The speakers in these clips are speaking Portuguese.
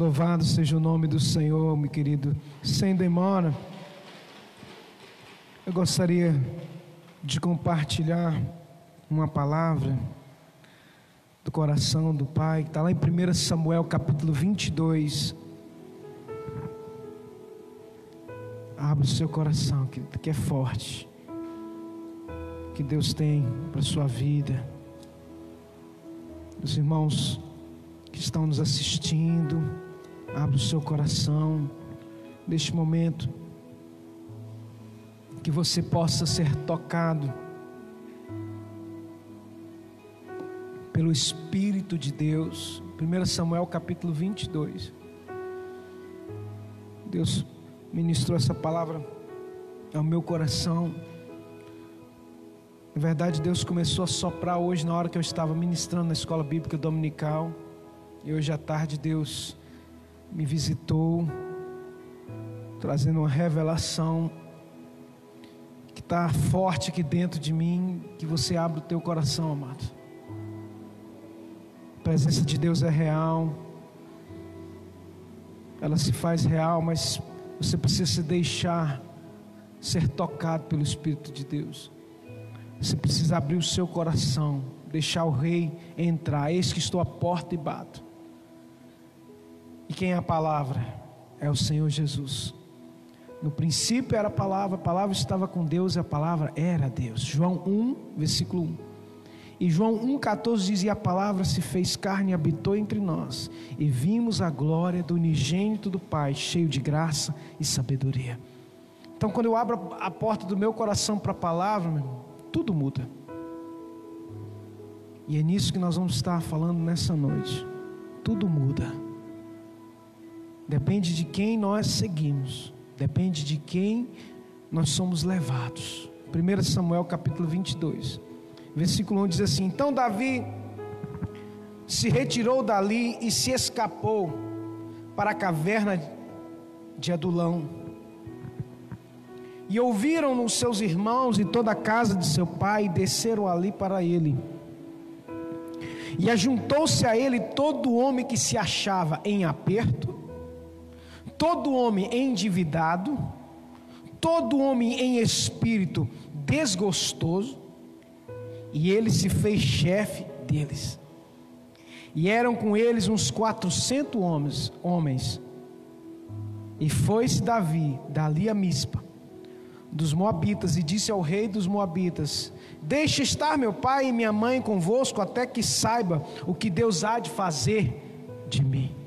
Louvado seja o nome do Senhor, meu querido. Sem demora, eu gostaria de compartilhar uma palavra do coração do Pai, que está lá em 1 Samuel capítulo 22. Abra o seu coração, que é forte, que Deus tem para a sua vida. Os irmãos que estão nos assistindo, abra o seu coração neste momento, que você possa ser tocado pelo Espírito de Deus. 1 Samuel capítulo 22. Deus ministrou essa palavra ao meu coração. Na verdade, Deus começou a soprar hoje na hora que eu estava ministrando na escola bíblica dominical. E hoje à tarde Deus me visitou, trazendo uma revelação que está forte aqui dentro de mim, que você abre o teu coração, amado. A presença de Deus é real, ela se faz real, mas você precisa se deixar ser tocado pelo Espírito de Deus. Você precisa abrir o seu coração, deixar o Rei entrar. Eis que estou à porta e bato. E quem é a palavra? É o Senhor Jesus. No princípio era a palavra, a palavra estava com Deus e a palavra era Deus. João 1, versículo 1. E João 1,14 diz: E a palavra se fez carne e habitou entre nós, e vimos a glória do unigênito do Pai, cheio de graça e sabedoria. Então, quando eu abro a porta do meu coração para a palavra, irmão, tudo muda. E é nisso que nós vamos estar falando nessa noite. Tudo muda. Depende de quem nós seguimos, depende de quem nós somos levados. 1 Samuel capítulo 22, versículo 1 diz assim: Então Davi se retirou dali e se escapou para a caverna de Adulão. E ouviram os seus irmãos e toda a casa de seu pai, e desceram ali para ele. E ajuntou-se a ele todo homem que se achava em aperto, todo homem endividado, todo homem em espírito desgostoso, e ele se fez chefe deles. E eram com eles uns quatrocentos homens, homens. E foi-se Davi dali a Mispa dos Moabitas e disse ao rei dos Moabitas: Deixe estar meu pai e minha mãe convosco até que saiba o que Deus há de fazer de mim.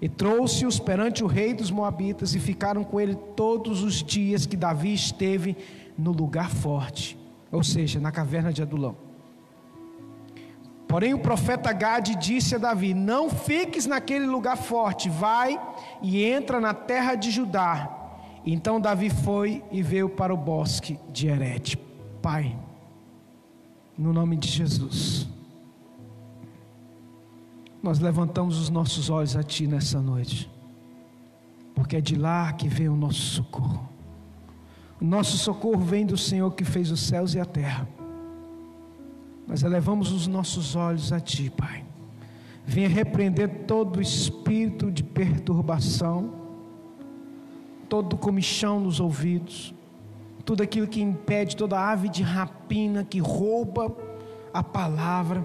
E trouxe-os perante o rei dos Moabitas e ficaram com ele todos os dias que Davi esteve no lugar forte, ou seja, na caverna de Adulão. Porém, o profeta Gade disse a Davi: Não fiques naquele lugar forte, vai e entra na terra de Judá. Então Davi foi e veio para o bosque de Herete. Pai, no nome de Jesus nós levantamos os nossos olhos a Ti nessa noite, porque é de lá que vem o nosso socorro. O nosso socorro vem do Senhor que fez os céus e a terra. Nós elevamos os nossos olhos a Ti, Pai. Venha repreender todo espírito de perturbação, todo comichão nos ouvidos, tudo aquilo que impede, toda ave de rapina que rouba a palavra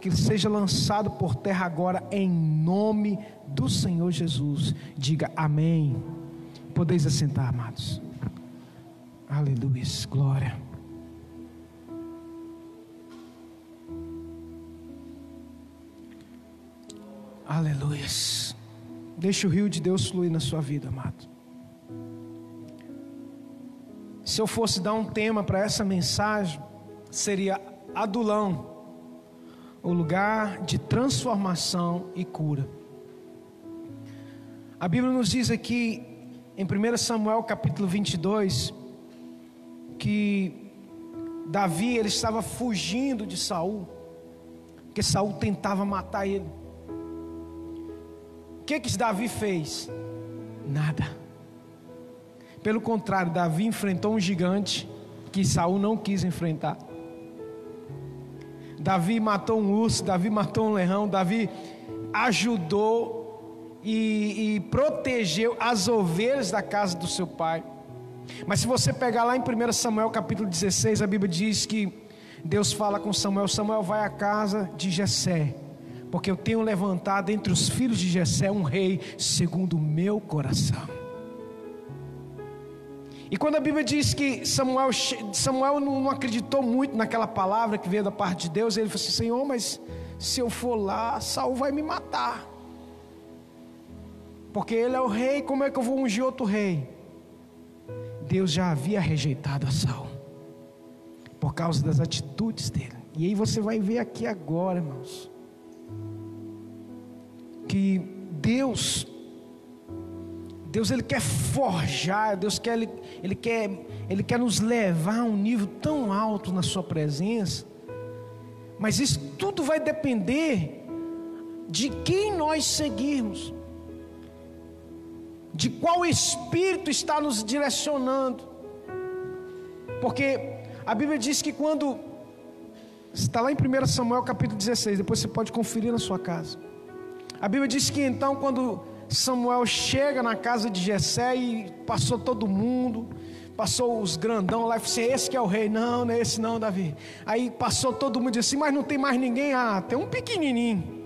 que seja lançado por terra agora, em nome do Senhor Jesus. Diga amém. Podeis assentar, amados. Aleluia, glória. Aleluia. Deixa o rio de Deus fluir na sua vida, amado. Se eu fosse dar um tema para essa mensagem, seria adulão o lugar de transformação e cura. A Bíblia nos diz aqui em 1 Samuel capítulo 22 que Davi ele estava fugindo de Saul, porque Saul tentava matar ele. O que que Davi fez? Nada. Pelo contrário, Davi enfrentou um gigante que Saul não quis enfrentar. Davi matou um urso, Davi matou um leão, Davi ajudou e, e protegeu as ovelhas da casa do seu pai. Mas se você pegar lá em 1 Samuel capítulo 16, a Bíblia diz que Deus fala com Samuel: Samuel vai à casa de Jessé, porque eu tenho levantado entre os filhos de Jessé um rei segundo o meu coração. E quando a Bíblia diz que Samuel, Samuel não acreditou muito naquela palavra que veio da parte de Deus, ele falou assim: Senhor, mas se eu for lá, Saul vai me matar. Porque ele é o rei, como é que eu vou ungir outro rei? Deus já havia rejeitado a Saul por causa das atitudes dele. E aí você vai ver aqui agora, irmãos, que Deus Deus ele quer forjar, Deus quer ele, ele quer ele quer nos levar a um nível tão alto na sua presença. Mas isso tudo vai depender de quem nós seguirmos de qual espírito está nos direcionando. Porque a Bíblia diz que quando está lá em 1 Samuel capítulo 16, depois você pode conferir na sua casa. A Bíblia diz que então quando Samuel chega na casa de Jessé e passou todo mundo, passou os grandão lá e falou assim: esse que é o rei, não, não é esse não, Davi. Aí passou todo mundo e disse assim: mas não tem mais ninguém, ah, tem um pequenininho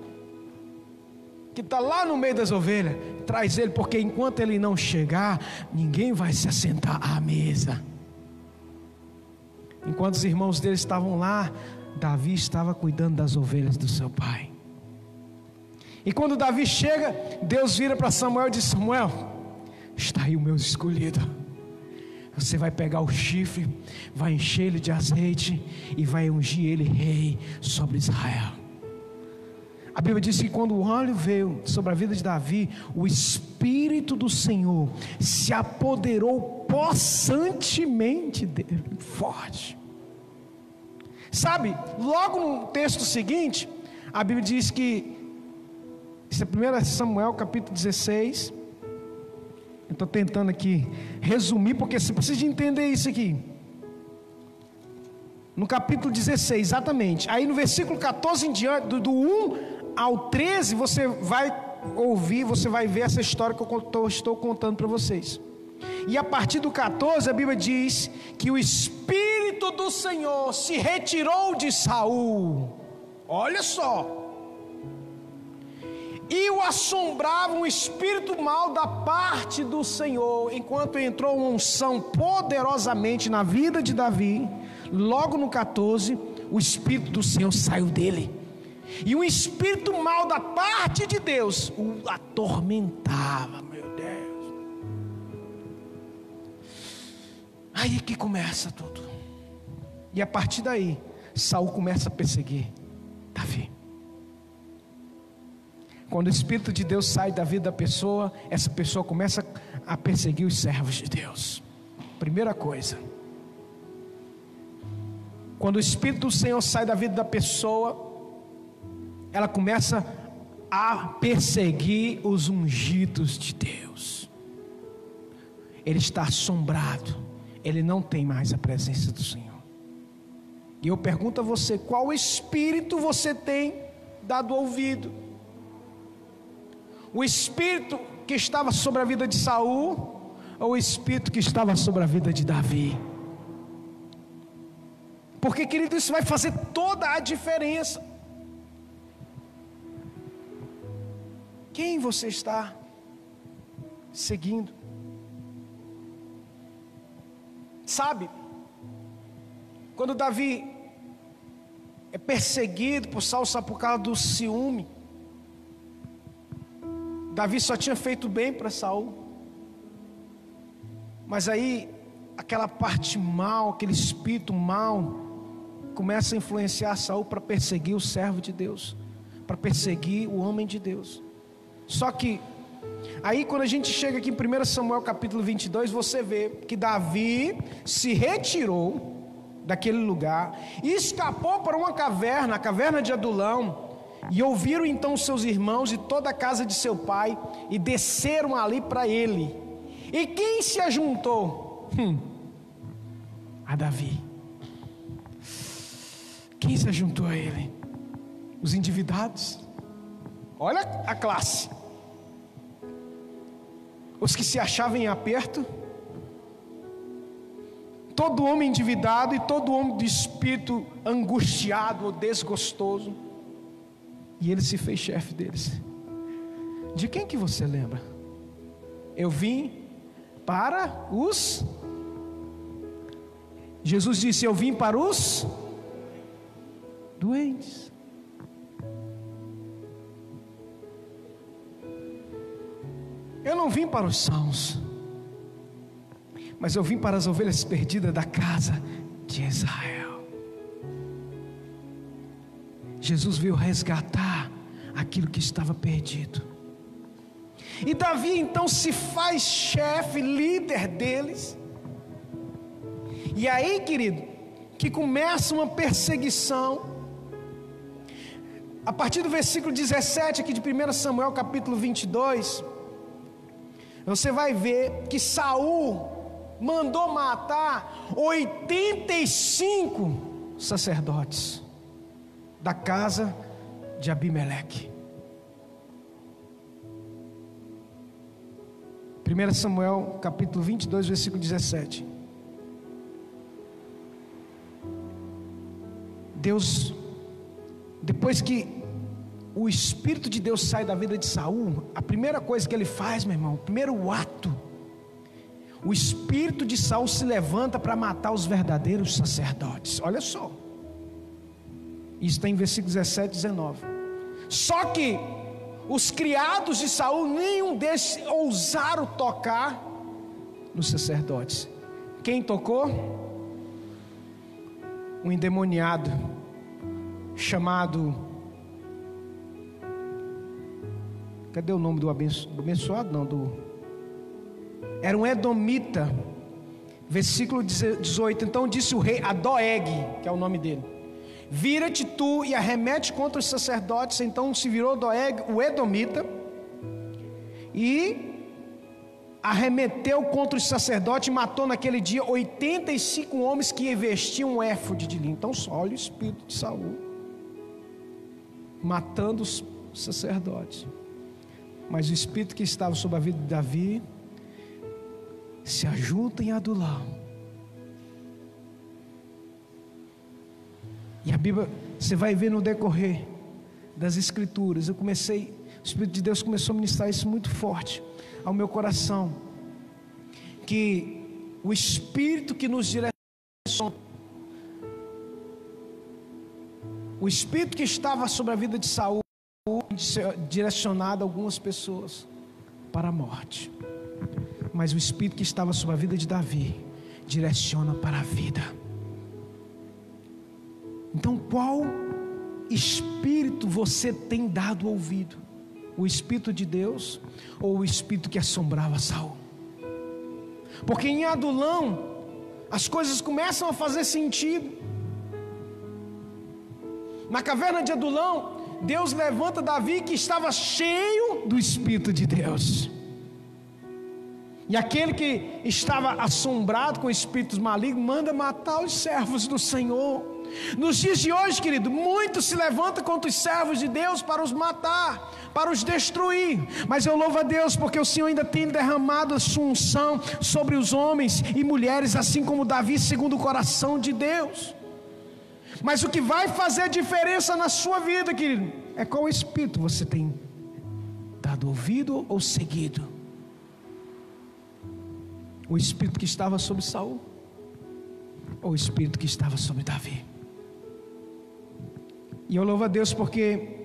que está lá no meio das ovelhas, traz ele, porque enquanto ele não chegar, ninguém vai se assentar à mesa. Enquanto os irmãos dele estavam lá, Davi estava cuidando das ovelhas do seu pai. E quando Davi chega, Deus vira para Samuel e diz: Samuel, está aí o meu escolhido. Você vai pegar o chifre, vai encher ele de azeite e vai ungir ele rei sobre Israel. A Bíblia diz que quando o óleo veio sobre a vida de Davi, o Espírito do Senhor se apoderou possantemente dele, forte. Sabe, logo no texto seguinte, a Bíblia diz que, isso é 1 Samuel capítulo 16, eu estou tentando aqui resumir, porque você precisa entender isso aqui. No capítulo 16, exatamente. Aí no versículo 14 em diante, do, do 1 ao 13 você vai ouvir, você vai ver essa história que eu estou contando para vocês. E a partir do 14 a Bíblia diz que o espírito do Senhor se retirou de Saul. Olha só. E o assombrava um espírito mal da parte do Senhor, enquanto entrou uma unção poderosamente na vida de Davi. Logo no 14, o espírito do Senhor saiu dele e um espírito mal da parte de Deus o atormentava, meu Deus. Aí que começa tudo. E a partir daí, Saul começa a perseguir Davi. Quando o Espírito de Deus sai da vida da pessoa, essa pessoa começa a perseguir os servos de Deus. Primeira coisa. Quando o Espírito do Senhor sai da vida da pessoa, ela começa a perseguir os ungidos de Deus. Ele está assombrado, ele não tem mais a presença do Senhor. E eu pergunto a você: qual espírito você tem dado ouvido? O espírito que estava sobre a vida de Saul ou o espírito que estava sobre a vida de Davi? Porque, querido, isso vai fazer toda a diferença. Quem você está seguindo? Sabe, quando Davi é perseguido por Saul por causa do ciúme, Davi só tinha feito bem para Saul. Mas aí aquela parte mal, aquele espírito mal começa a influenciar Saul para perseguir o servo de Deus, para perseguir o homem de Deus. Só que, aí quando a gente chega aqui em 1 Samuel capítulo 22, você vê que Davi se retirou daquele lugar e escapou para uma caverna, a caverna de Adulão. E ouviram então seus irmãos e toda a casa de seu pai e desceram ali para ele. E quem se ajuntou? Hum, a Davi. Quem se ajuntou a ele? Os endividados. Olha a classe. os que se achavam em aperto, todo homem endividado e todo homem de espírito angustiado ou desgostoso, e ele se fez chefe deles. De quem que você lembra? Eu vim para os Jesus disse: Eu vim para os doentes. Eu não vim para os sãos, mas eu vim para as ovelhas perdidas da casa de Israel. Jesus veio resgatar aquilo que estava perdido. E Davi então se faz chefe, líder deles. E aí, querido, que começa uma perseguição. A partir do versículo 17 aqui de 1 Samuel, capítulo 22, você vai ver que Saul mandou matar 85 sacerdotes da casa de Abimeleque. 1 Samuel capítulo 22, versículo 17. Deus, depois que o Espírito de Deus sai da vida de Saul, a primeira coisa que ele faz, meu irmão, o primeiro ato, o Espírito de Saul se levanta para matar os verdadeiros sacerdotes. Olha só. Isso está em versículo 17 e 19. Só que os criados de Saul, nenhum desses ousaram tocar nos sacerdotes. Quem tocou? Um endemoniado chamado. Cadê o nome do abençoado? Não, do. Era um Edomita. Versículo 18. Então disse o rei a Doeg, que é o nome dele: Vira-te tu e arremete contra os sacerdotes. Então se virou Doeg, o Edomita, e arremeteu contra os sacerdotes e matou naquele dia 85 homens que vestiam um éfode de linho. Então, só olha o espírito de Saul matando os sacerdotes. Mas o espírito que estava sobre a vida de Davi se ajunta em Adulão. E a Bíblia, você vai ver no decorrer das Escrituras, eu comecei, o Espírito de Deus começou a ministrar isso muito forte ao meu coração, que o Espírito que nos direciona O espírito que estava sobre a vida de Saul direcionado algumas pessoas para a morte. Mas o espírito que estava sobre a vida de Davi direciona para a vida. Então, qual espírito você tem dado ouvido? O espírito de Deus ou o espírito que assombrava Saul? Porque em Adulão as coisas começam a fazer sentido. Na caverna de Adulão, Deus levanta Davi que estava cheio do Espírito de Deus. E aquele que estava assombrado com espíritos malignos manda matar os servos do Senhor. Nos dias de hoje, querido, muitos se levantam contra os servos de Deus para os matar, para os destruir. Mas eu louvo a Deus porque o Senhor ainda tem derramado a sua unção sobre os homens e mulheres, assim como Davi, segundo o coração de Deus. Mas o que vai fazer diferença na sua vida, querido, é qual espírito você tem dado ouvido ou seguido. O espírito que estava sobre Saul ou o espírito que estava sobre Davi. E eu louvo a Deus porque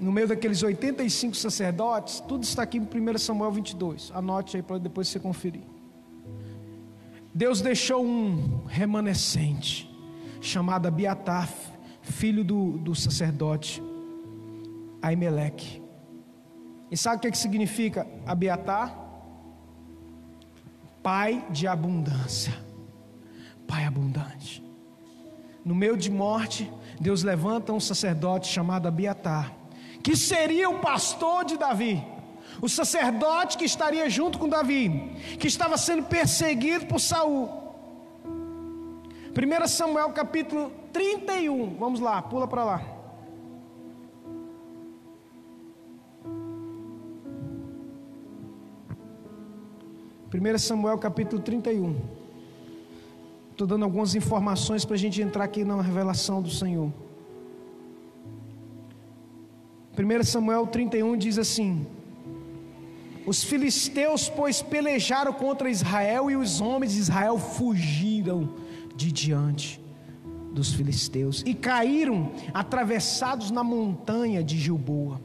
no meio daqueles 85 sacerdotes, tudo está aqui em 1 Samuel 22. Anote aí para depois você conferir. Deus deixou um remanescente chamado Abiatar, filho do, do sacerdote Aimeleque. E sabe o que, é que significa Abiatar? Pai de abundância, Pai abundante. No meio de morte, Deus levanta um sacerdote chamado Abiatar, que seria o pastor de Davi, o sacerdote que estaria junto com Davi, que estava sendo perseguido por Saul. 1 Samuel capítulo 31, vamos lá, pula para lá. 1 Samuel capítulo 31. Estou dando algumas informações para a gente entrar aqui na revelação do Senhor. 1 Samuel 31 diz assim: Os filisteus, pois, pelejaram contra Israel e os homens de Israel fugiram de diante dos filisteus e caíram atravessados na montanha de Gilboa.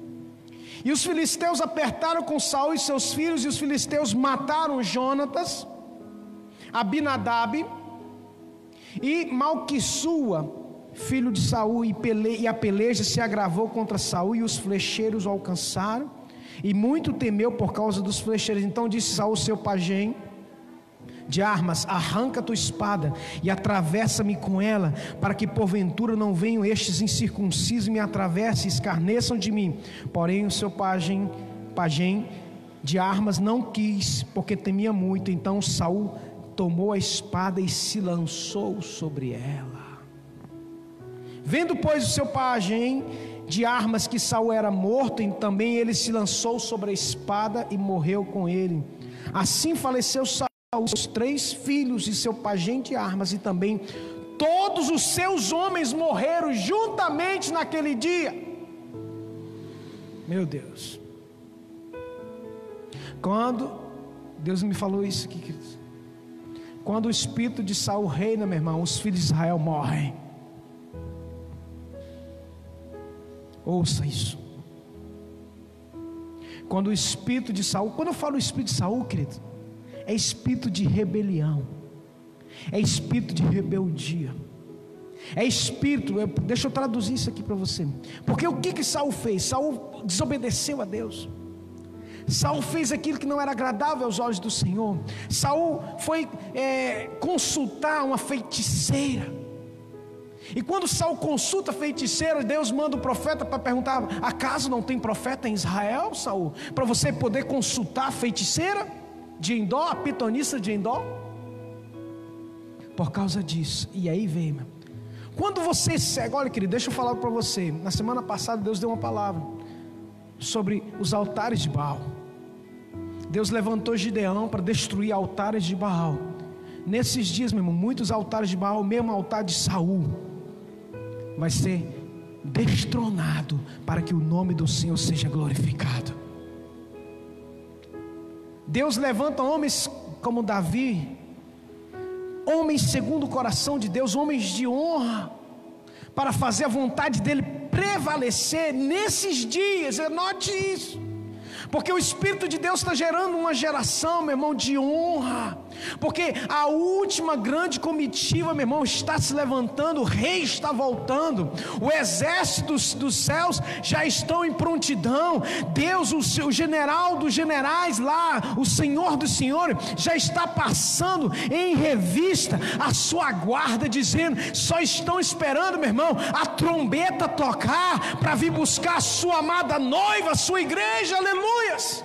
E os filisteus apertaram com Saul e seus filhos, e os filisteus mataram Jonatas, Abinadab e Malquissua, filho de Saul, e, pele, e a peleja se agravou contra Saul, e os flecheiros o alcançaram, e muito temeu por causa dos flecheiros. Então disse Saul, seu pajem, de armas, arranca tua espada e atravessa-me com ela, para que porventura não venham estes incircuncisos me atravessem e escarneçam de mim. Porém, o seu pajem, pajem de armas não quis, porque temia muito. Então Saul tomou a espada e se lançou sobre ela. Vendo, pois, o seu pajem de armas que Saul era morto, e também ele se lançou sobre a espada e morreu com ele. Assim faleceu Saul os três filhos e seu pajem de armas, e também todos os seus homens morreram juntamente naquele dia. Meu Deus. Quando Deus me falou isso aqui, queridos. Quando o espírito de Saul reina, meu irmão, os filhos de Israel morrem. Ouça isso. Quando o espírito de Saul, quando eu falo espírito de Saul, querido, é espírito de rebelião, é espírito de rebeldia, é espírito, deixa eu traduzir isso aqui para você, porque o que que Saul fez? Saul desobedeceu a Deus. Saul fez aquilo que não era agradável aos olhos do Senhor. Saul foi é, consultar uma feiticeira. E quando Saul consulta feiticeira, Deus manda o profeta para perguntar: acaso não tem profeta em Israel, Saul? Para você poder consultar a feiticeira? de Endó, a pitonista de Endó? Por causa disso. E aí vem, meu. Quando você segue, olha querido, deixa eu falar para você. Na semana passada Deus deu uma palavra sobre os altares de Baal. Deus levantou Gideão para destruir altares de Baal. Nesses dias, meu irmão, muitos altares de Baal, mesmo altar de Saul, vai ser destronado para que o nome do Senhor seja glorificado. Deus levanta homens como Davi, homens segundo o coração de Deus, homens de honra, para fazer a vontade dele prevalecer nesses dias, anote isso. Porque o Espírito de Deus está gerando uma geração, meu irmão, de honra. Porque a última grande comitiva, meu irmão, está se levantando, o rei está voltando, o exército dos, dos céus já estão em prontidão. Deus, o, seu, general dos generais lá, o Senhor do Senhor, já está passando em revista a sua guarda, dizendo: só estão esperando, meu irmão, a trombeta tocar para vir buscar a sua amada noiva, a sua igreja, aleluia aleluias.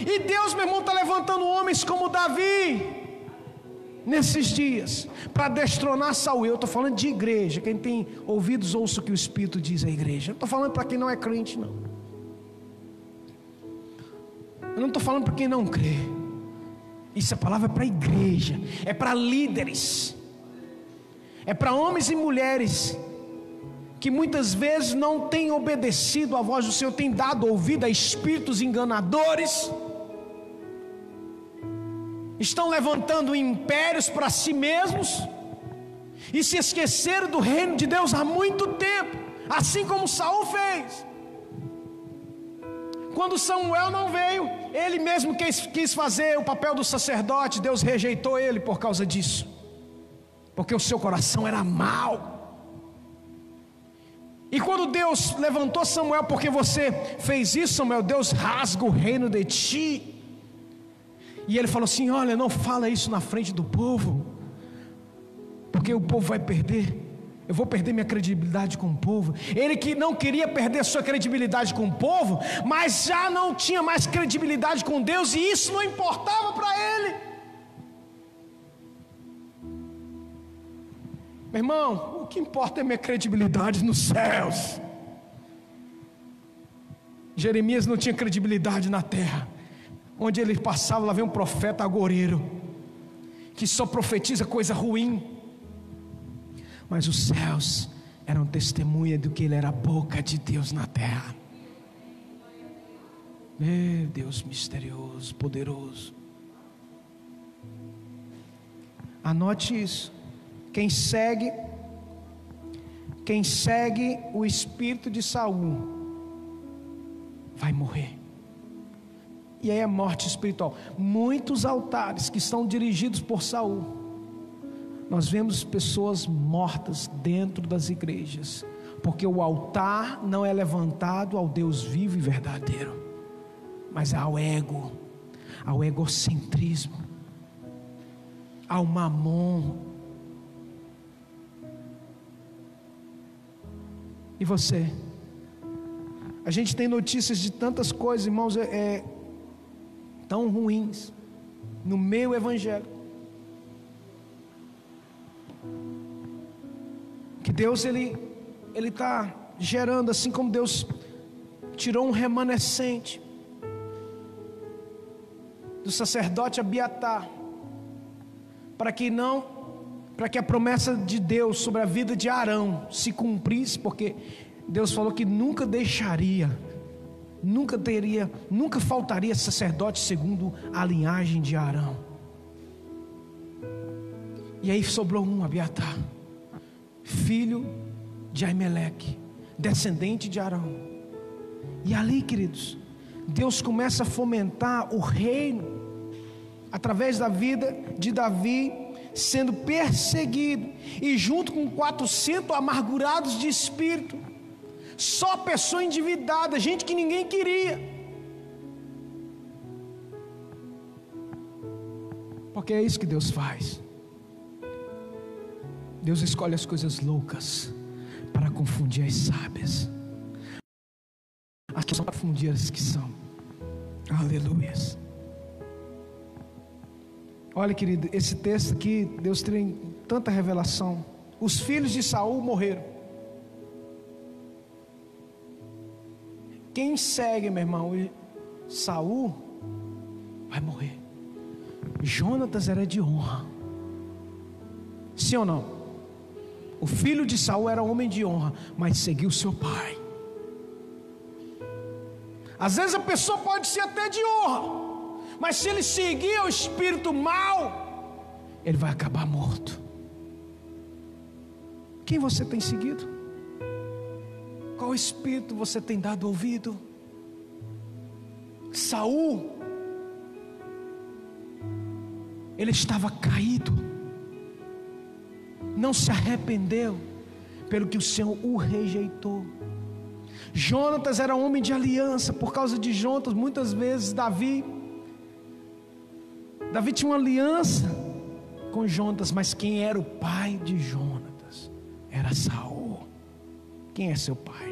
E Deus, meu irmão, está levantando homens como Davi nesses dias para destronar Saul. Eu estou falando de igreja. Quem tem ouvidos, ouça o que o Espírito diz à igreja. Eu estou falando para quem não é crente, não. Eu não estou falando para quem não crê. Isso é palavra para a igreja, é para líderes, é para homens e mulheres que muitas vezes não têm obedecido à voz do Senhor, têm dado ouvido a espíritos enganadores, estão levantando impérios para si mesmos e se esqueceram do reino de Deus há muito tempo, assim como Saul fez. Quando Samuel não veio, ele mesmo quis, quis fazer o papel do sacerdote, Deus rejeitou ele por causa disso, porque o seu coração era mau. E quando Deus levantou Samuel, porque você fez isso, Samuel, Deus rasga o reino de ti. E ele falou assim: Olha, não fala isso na frente do povo, porque o povo vai perder. Eu vou perder minha credibilidade com o povo. Ele que não queria perder sua credibilidade com o povo, mas já não tinha mais credibilidade com Deus, e isso não importava para ele. Meu irmão, que importa é minha credibilidade nos céus. Jeremias não tinha credibilidade na terra. onde ele passava, lá vem um profeta agoreiro, que só profetiza coisa ruim. Mas os céus eram testemunha do que ele era a boca de Deus na terra. Meu Deus misterioso, poderoso. Anote isso. Quem segue quem segue o espírito de Saul vai morrer. E aí é morte espiritual. Muitos altares que estão dirigidos por Saul, nós vemos pessoas mortas dentro das igrejas, porque o altar não é levantado ao Deus vivo e verdadeiro, mas ao ego, ao egocentrismo, ao mamon. E você? A gente tem notícias de tantas coisas, irmãos, é, é tão ruins no meio evangélico. Que Deus ele ele está gerando assim como Deus tirou um remanescente do sacerdote Abiatar para que não para que a promessa de Deus sobre a vida de Arão se cumprisse, porque Deus falou que nunca deixaria nunca teria, nunca faltaria sacerdote segundo a linhagem de Arão. E aí sobrou um Abiatar, filho de Aimeleque, descendente de Arão. E ali, queridos, Deus começa a fomentar o reino através da vida de Davi sendo perseguido e junto com 400 amargurados de espírito só pessoa endividada, gente que ninguém queria. Porque é isso que Deus faz. Deus escolhe as coisas loucas para confundir as sábias. As que são para confundir as que são. Aleluia. Olha, querido, esse texto aqui, Deus tem tanta revelação. Os filhos de Saul morreram. Quem segue, meu irmão, Saul vai morrer. Jonatas era de honra. Sim ou não? O filho de Saul era homem de honra, mas seguiu seu pai. Às vezes a pessoa pode ser até de honra, mas se ele seguir o espírito mal, ele vai acabar morto. Quem você tem seguido? Qual espírito você tem dado ouvido? Saul, ele estava caído, não se arrependeu, pelo que o Senhor o rejeitou. Jonatas era homem de aliança, por causa de Jonatas, muitas vezes Davi, Davi tinha uma aliança com Jonatas, mas quem era o pai de Jonatas era Saul. Quem é seu pai?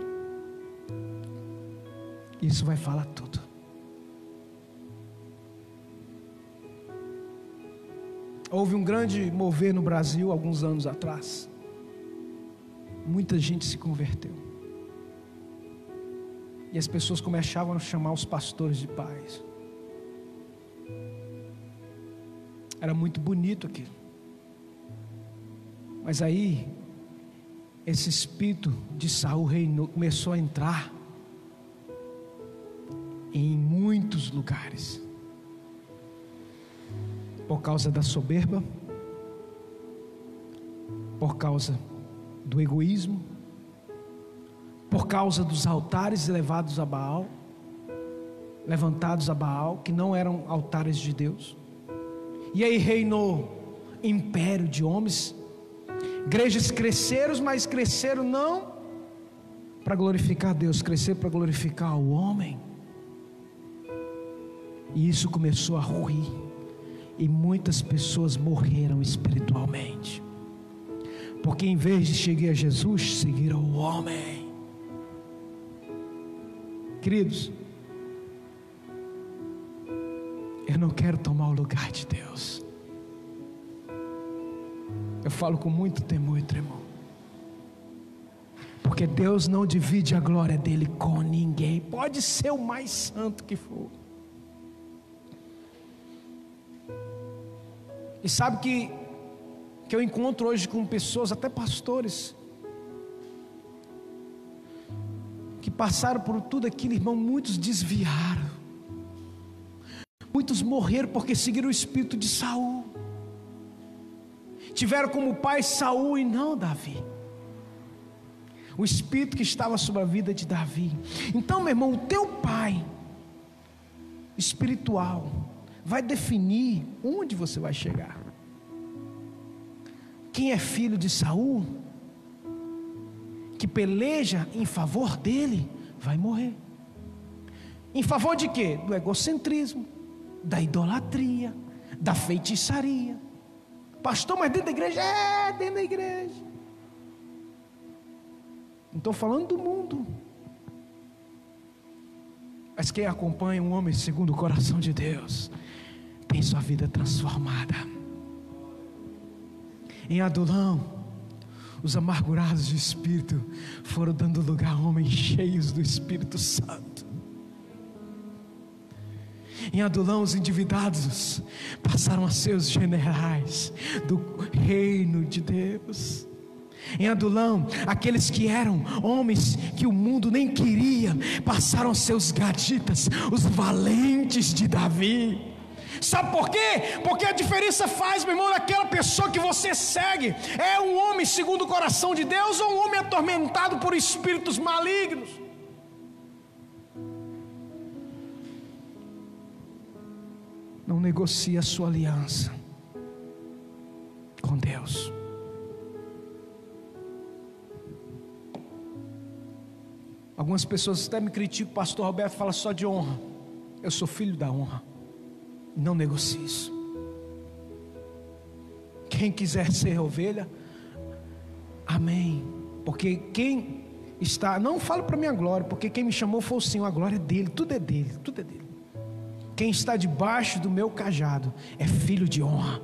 Isso vai falar tudo. Houve um grande mover no Brasil alguns anos atrás. Muita gente se converteu. E as pessoas começavam a chamar os pastores de pais. Era muito bonito aquilo. Mas aí esse espírito de Saul reinou, começou a entrar em muitos lugares. Por causa da soberba, por causa do egoísmo, por causa dos altares levados a Baal, levantados a Baal, que não eram altares de Deus. E aí reinou império de homens Igrejas cresceram, mas cresceram não para glorificar Deus, crescer para glorificar o homem. E isso começou a ruir. E muitas pessoas morreram espiritualmente. Porque em vez de seguir a Jesus, seguiram o homem. Queridos, Eu não quero tomar o lugar de Deus. Eu falo com muito temor e tremor. Porque Deus não divide a glória dele com ninguém. Pode ser o mais santo que for. E sabe que, que eu encontro hoje com pessoas, até pastores, que passaram por tudo aquilo, irmão, muitos desviaram. Muitos morreram porque seguiram o espírito de Saul. Tiveram como pai Saul e não Davi. O espírito que estava sobre a vida de Davi. Então, meu irmão, o teu pai espiritual vai definir onde você vai chegar. Quem é filho de Saul, que peleja em favor dele, vai morrer. Em favor de quê? Do egocentrismo, da idolatria, da feitiçaria. Pastor, mas dentro da igreja? É, dentro da igreja. Não estou falando do mundo. Mas quem acompanha um homem segundo o coração de Deus, tem sua vida transformada. Em Adulão, os amargurados de espírito foram dando lugar a homens cheios do Espírito Santo. Em Adulão, os endividados passaram a ser os generais do reino de Deus. Em Adulão, aqueles que eram homens que o mundo nem queria, passaram a ser os gaditas, os valentes de Davi. Sabe por quê? Porque a diferença faz, meu irmão, daquela pessoa que você segue. É um homem segundo o coração de Deus ou um homem atormentado por espíritos malignos? Não negocie a sua aliança com Deus. Algumas pessoas até me criticam, pastor Roberto fala só de honra. Eu sou filho da honra. Não negocie isso. Quem quiser ser ovelha, amém. Porque quem está, não falo para minha glória, porque quem me chamou foi o Senhor, a glória é dele, tudo é dele, tudo é dele. Quem está debaixo do meu cajado é filho de honra,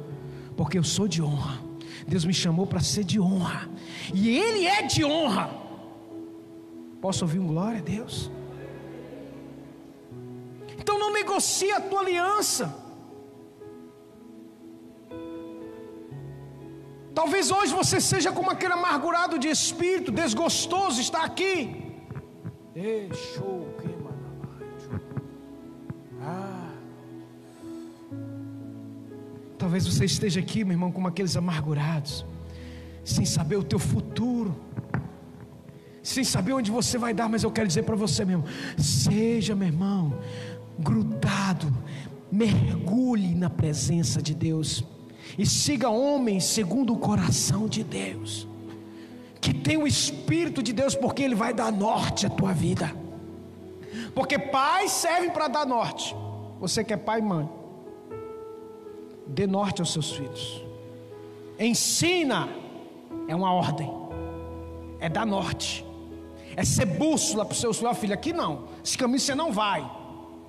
porque eu sou de honra. Deus me chamou para ser de honra, e Ele é de honra. Posso ouvir um glória a Deus? Então não negocie a tua aliança. Talvez hoje você seja como aquele amargurado de espírito, desgostoso, está aqui. Deixou ah. Talvez você esteja aqui, meu irmão, como aqueles amargurados, sem saber o teu futuro, sem saber onde você vai dar, mas eu quero dizer para você mesmo: seja, meu irmão, grudado, mergulhe na presença de Deus e siga homens segundo o coração de Deus, que tem o Espírito de Deus, porque Ele vai dar norte à tua vida. Porque pais servem para dar norte. Você que é pai e mãe, dê norte aos seus filhos. Ensina é uma ordem, é dar norte, é ser bússola para o seu filho. Aqui não, esse caminho você não vai,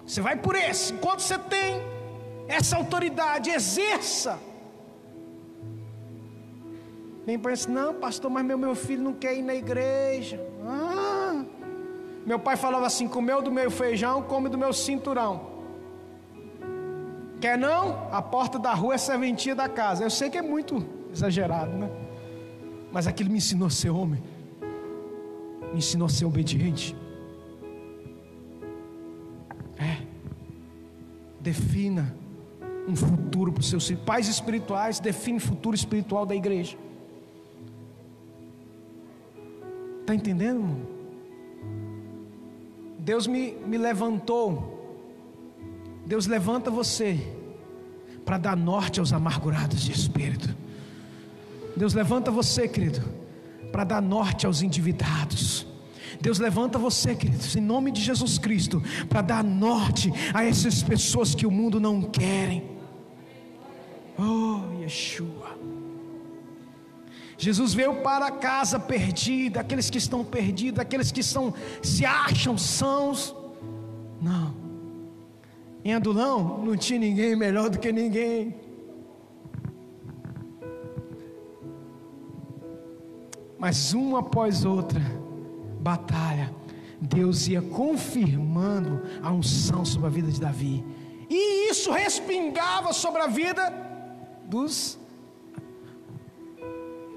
você vai por esse. Enquanto você tem essa autoridade, exerça. Nem parece, não, pastor, mas meu, meu filho não quer ir na igreja. Ah, meu pai falava assim: comeu do meu feijão, come do meu cinturão. Quer não? A porta da rua é serventia da casa. Eu sei que é muito exagerado, né? Mas aquilo me ensinou a ser homem, me ensinou a ser obediente. É, defina um futuro para os seus filhos. Pais espirituais definem o futuro espiritual da igreja. Está entendendo, irmão? Deus me, me levantou. Deus levanta você para dar norte aos amargurados de espírito. Deus levanta você, querido, para dar norte aos endividados. Deus levanta você, queridos, em nome de Jesus Cristo, para dar norte a essas pessoas que o mundo não querem. Oh, Yeshua. Jesus veio para a casa perdida, aqueles que estão perdidos, aqueles que são, se acham sãos. Não. Em Adulão não tinha ninguém melhor do que ninguém. Mas uma após outra, batalha, Deus ia confirmando a unção sobre a vida de Davi. E isso respingava sobre a vida dos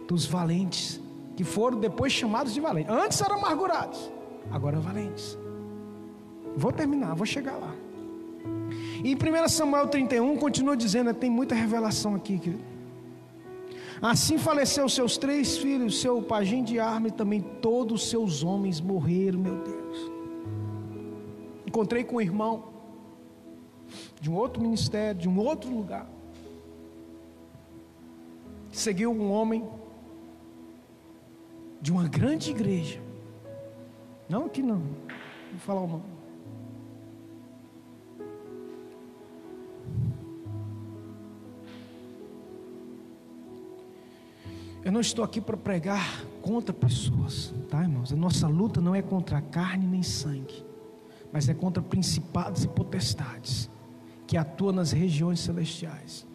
dos valentes, que foram depois chamados de valentes. Antes eram amargurados, agora valentes. Vou terminar, vou chegar lá. E em 1 Samuel 31 continua dizendo, tem muita revelação aqui, querido. Assim faleceu seus três filhos, seu pajem de arma e também todos os seus homens morreram, meu Deus. Encontrei com um irmão de um outro ministério, de um outro lugar. Seguiu um homem de uma grande igreja. Não aqui não. Vou falar o nome. Eu não estou aqui para pregar contra pessoas, tá, irmãos? A nossa luta não é contra carne nem sangue, mas é contra principados e potestades que atuam nas regiões celestiais.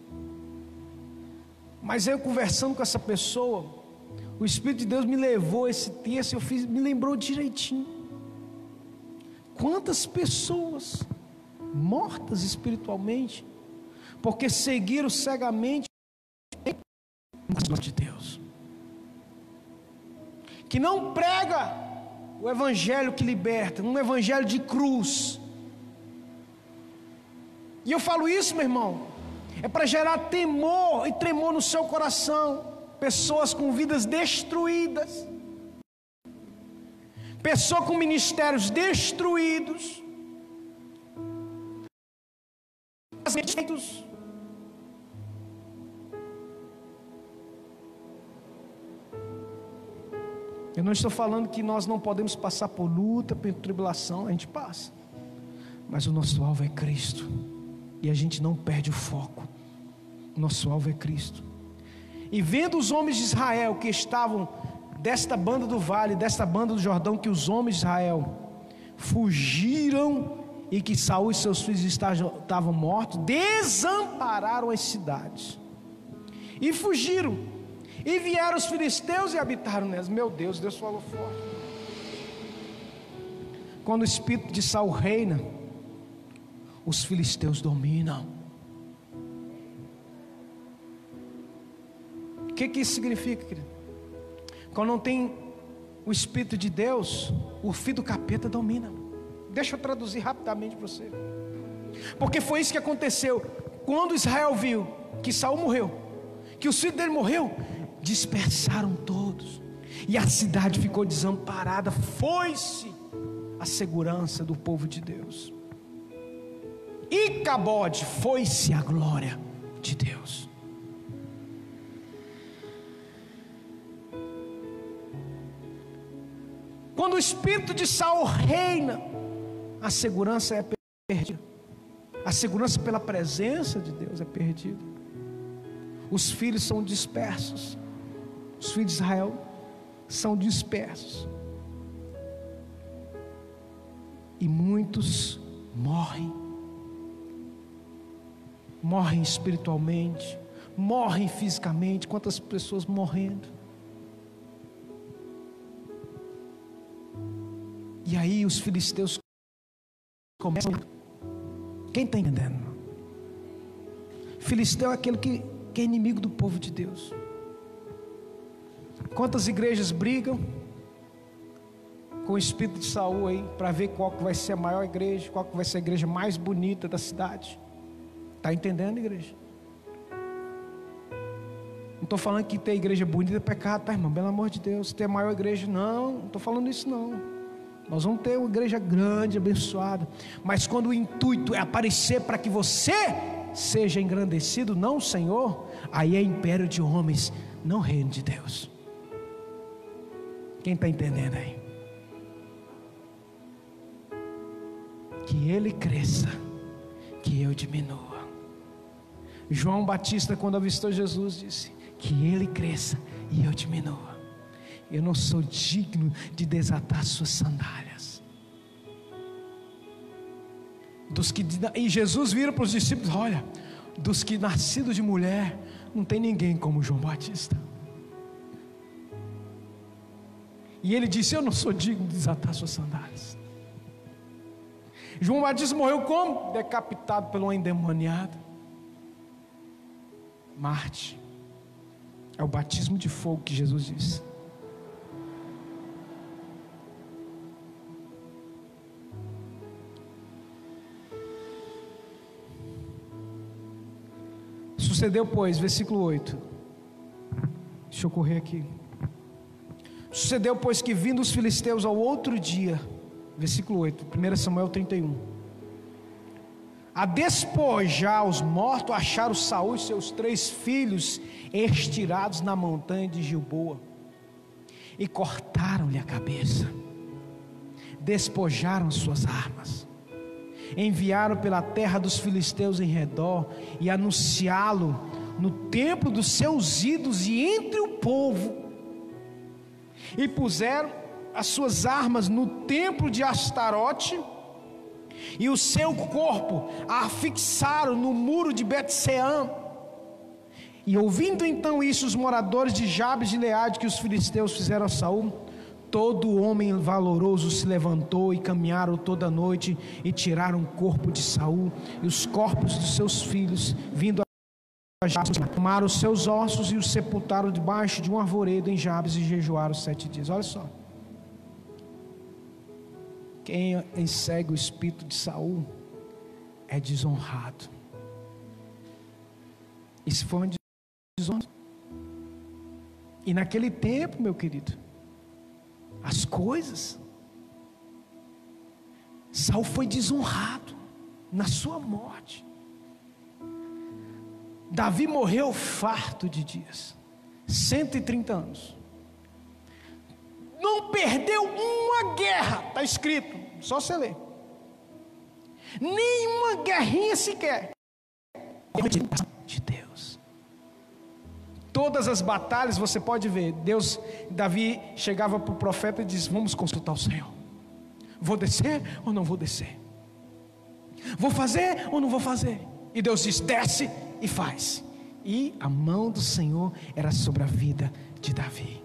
Mas eu conversando com essa pessoa, o Espírito de Deus me levou esse texto, eu fiz, me lembrou direitinho. Quantas pessoas mortas espiritualmente, porque seguiram cegamente de Deus que não prega o evangelho que liberta, um evangelho de cruz. E eu falo isso, meu irmão, é para gerar temor e tremor no seu coração. Pessoas com vidas destruídas, pessoas com ministérios destruídos, Eu não estou falando que nós não podemos passar por luta, por tribulação, a gente passa. Mas o nosso alvo é Cristo. E a gente não perde o foco. Nosso alvo é Cristo. E vendo os homens de Israel que estavam desta banda do vale, desta banda do Jordão, que os homens de Israel fugiram e que Saul e seus filhos estavam mortos, desampararam as cidades e fugiram e vieram os filisteus e habitaram nelas. Meu Deus, Deus falou forte. Quando o espírito de Saul reina, os filisteus dominam. O que, que isso significa, querido? Quando não tem o Espírito de Deus, o filho do capeta domina. Deixa eu traduzir rapidamente para você. Porque foi isso que aconteceu. Quando Israel viu que Saul morreu, que o filho dele morreu, dispersaram todos, e a cidade ficou desamparada. Foi-se a segurança do povo de Deus. E Cabode foi-se a glória de Deus. Quando o espírito de Saul reina, a segurança é perdida. A segurança pela presença de Deus é perdida. Os filhos são dispersos. Os filhos de Israel são dispersos. E muitos morrem. Morrem espiritualmente, morrem fisicamente. Quantas pessoas morrendo? E aí os filisteus começam. Quem está entendendo? Filisteu é aquele que, que é inimigo do povo de Deus. Quantas igrejas brigam com o espírito de Saul aí para ver qual que vai ser a maior igreja, qual que vai ser a igreja mais bonita da cidade? Tá entendendo, igreja? Não estou falando que ter igreja bonita é pecado, tá, irmão? Pelo amor de Deus, ter a maior igreja, não, não estou falando isso não. Nós vamos ter uma igreja grande, abençoada. Mas quando o intuito é aparecer para que você seja engrandecido, não Senhor, aí é império de homens, não reino de Deus. Quem está entendendo aí? Que ele cresça, que eu diminua. João Batista, quando avistou Jesus, disse: Que ele cresça e eu diminua. Eu não sou digno de desatar suas sandálias. Dos que, e Jesus vira para os discípulos: Olha, dos que nascidos de mulher, não tem ninguém como João Batista. E ele disse: Eu não sou digno de desatar suas sandálias. João Batista morreu como? Decapitado pelo endemoniado. Marte. É o batismo de fogo que Jesus disse. Sucedeu, pois, versículo 8. Deixa eu correr aqui. Sucedeu, pois, que vindo os filisteus ao outro dia, versículo 8, 1 Samuel 31, a despojar os mortos, acharam Saul e seus três filhos estirados na montanha de Gilboa, e cortaram-lhe a cabeça, despojaram suas armas, enviaram pela terra dos filisteus em redor e anunciá-lo no templo dos seus ídolos e entre o povo, e puseram as suas armas no templo de Astarote, e o seu corpo a fixaram no muro de Betseã. E ouvindo então isso, os moradores de Jabes de Leade que os filisteus fizeram a Saul, todo homem valoroso se levantou e caminharam toda noite e tiraram o corpo de Saul e os corpos dos seus filhos, vindo Jabes, tomaram os seus ossos e os sepultaram debaixo de um arvoredo em Jabes e jejuaram sete dias. Olha só. Quem segue o espírito de Saul é desonrado. Isso foi uma desonra. E naquele tempo, meu querido, as coisas, Saul foi desonrado na sua morte. Davi morreu farto de dias, 130 anos não perdeu uma guerra, está escrito, só você ler. Nenhuma guerrinha sequer. De Deus. Todas as batalhas você pode ver. Deus, Davi chegava para o profeta e disse: Vamos consultar o Senhor. Vou descer ou não vou descer? Vou fazer ou não vou fazer? E Deus diz: Desce e faz. E a mão do Senhor era sobre a vida de Davi.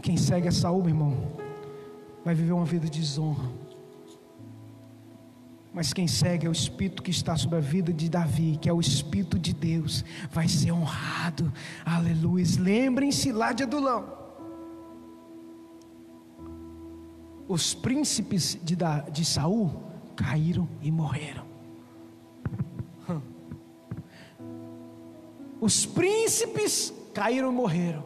Quem segue a Saúl, meu irmão, vai viver uma vida de desonra. Mas quem segue é o Espírito que está sobre a vida de Davi, que é o Espírito de Deus, vai ser honrado. Aleluia. Lembrem-se lá de Adulão. Os príncipes de, de Saul caíram e morreram. Os príncipes caíram e morreram.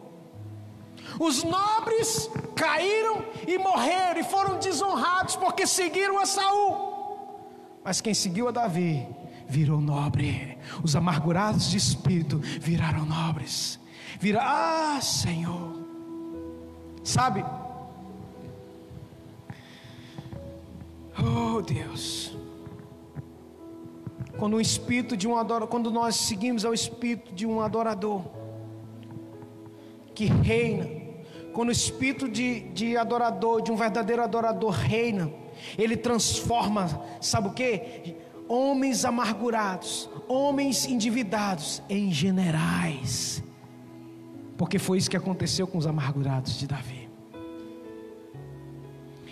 Os nobres caíram e morreram e foram desonrados porque seguiram a Saul. Mas quem seguiu a Davi virou nobre. Os amargurados de espírito viraram nobres. Vira, ah, Senhor. Sabe? Oh, Deus. Quando o espírito de um adorador, quando nós seguimos ao espírito de um adorador que reina quando o espírito de, de adorador, de um verdadeiro adorador reina, ele transforma, sabe o que? Homens amargurados, homens endividados em generais, porque foi isso que aconteceu com os amargurados de Davi.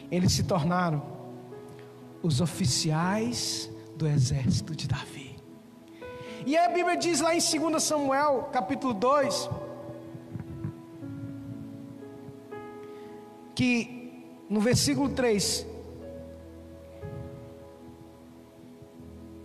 Eles se tornaram os oficiais do exército de Davi. E a Bíblia diz lá em 2 Samuel, capítulo 2, que no versículo 3,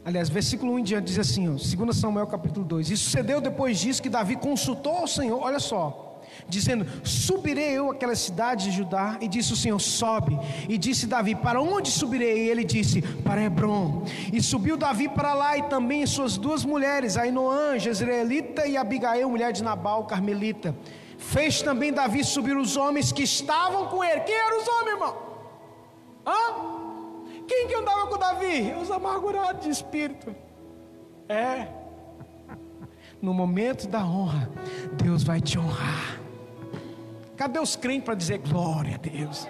aliás, versículo 1 em diante diz assim, ó, 2 Samuel capítulo 2: E sucedeu depois disso que Davi consultou ao Senhor, olha só, dizendo: Subirei eu àquela cidade de Judá? E disse o Senhor: Sobe. E disse Davi: Para onde subirei? E ele disse: Para Hebron. E subiu Davi para lá, e também suas duas mulheres, Ainoã, Jezreelita, e Abigail, mulher de Nabal, Carmelita. Fez também Davi subir os homens que estavam com ele. Quem eram os homens, irmão? Hã? Quem que andava com Davi? Os amargurados de espírito. É. No momento da honra, Deus vai te honrar. Cadê os crentes para dizer glória a Deus?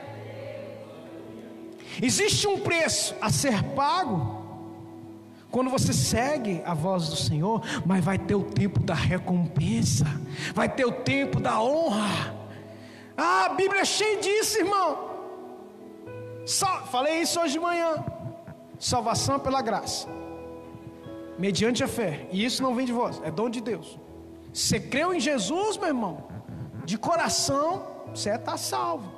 Existe um preço a ser pago quando você segue a voz do Senhor, mas vai ter o tempo da recompensa, vai ter o tempo da honra. Ah, a Bíblia é cheia disso, irmão. Só, falei isso hoje de manhã. Salvação pela graça. mediante a fé. E isso não vem de vós, é dom de Deus. Você creu em Jesus, meu irmão, de coração, você está salvo.